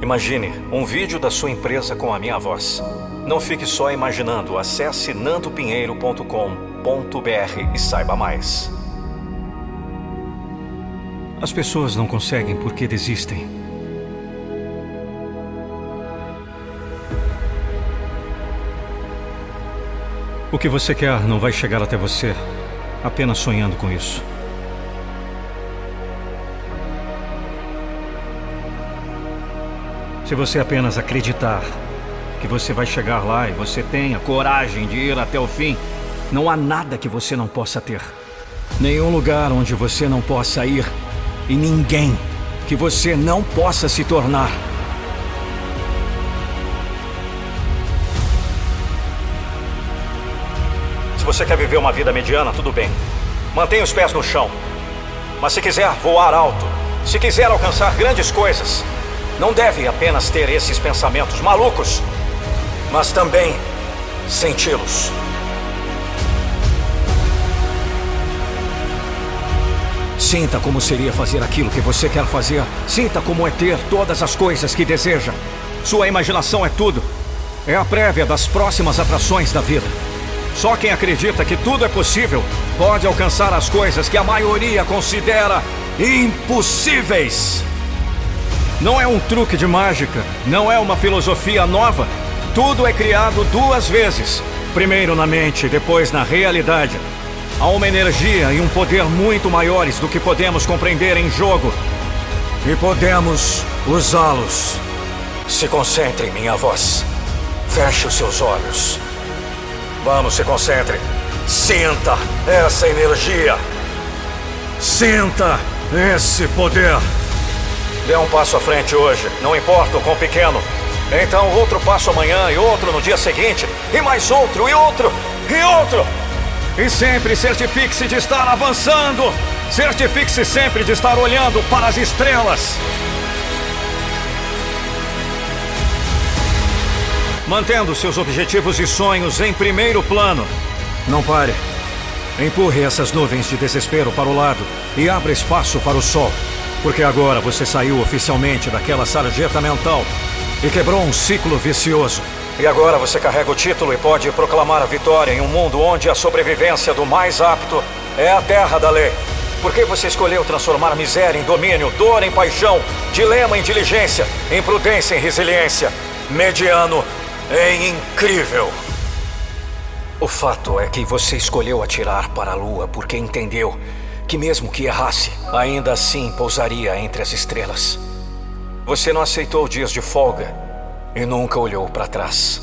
Imagine um vídeo da sua empresa com a minha voz. Não fique só imaginando. Acesse nandopinheiro.com.br e saiba mais. As pessoas não conseguem porque desistem. O que você quer não vai chegar até você apenas sonhando com isso. Se você apenas acreditar que você vai chegar lá e você tenha coragem de ir até o fim, não há nada que você não possa ter. Nenhum lugar onde você não possa ir e ninguém que você não possa se tornar. Se você quer viver uma vida mediana, tudo bem. Mantenha os pés no chão. Mas se quiser voar alto, se quiser alcançar grandes coisas, não deve apenas ter esses pensamentos malucos, mas também senti-los. Sinta como seria fazer aquilo que você quer fazer. Sinta como é ter todas as coisas que deseja. Sua imaginação é tudo. É a prévia das próximas atrações da vida. Só quem acredita que tudo é possível pode alcançar as coisas que a maioria considera impossíveis. Não é um truque de mágica, não é uma filosofia nova. Tudo é criado duas vezes: primeiro na mente, depois na realidade. Há uma energia e um poder muito maiores do que podemos compreender em jogo. E podemos usá-los. Se concentre minha voz. Feche os seus olhos. Vamos, se concentre. Sinta essa energia. Sinta esse poder. Dê um passo à frente hoje, não importa o quão pequeno. Então, outro passo amanhã e outro no dia seguinte, e mais outro, e outro, e outro. E sempre certifique-se de estar avançando. Certifique-se sempre de estar olhando para as estrelas. Mantendo seus objetivos e sonhos em primeiro plano. Não pare. Empurre essas nuvens de desespero para o lado e abra espaço para o sol. Porque agora você saiu oficialmente daquela sarjeta mental e quebrou um ciclo vicioso. E agora você carrega o título e pode proclamar a vitória em um mundo onde a sobrevivência do mais apto é a terra da lei. Por que você escolheu transformar miséria em domínio, dor em paixão, dilema em diligência, imprudência em resiliência, mediano em incrível? O fato é que você escolheu atirar para a lua porque entendeu que, mesmo que errasse, ainda assim pousaria entre as estrelas. Você não aceitou dias de folga e nunca olhou para trás.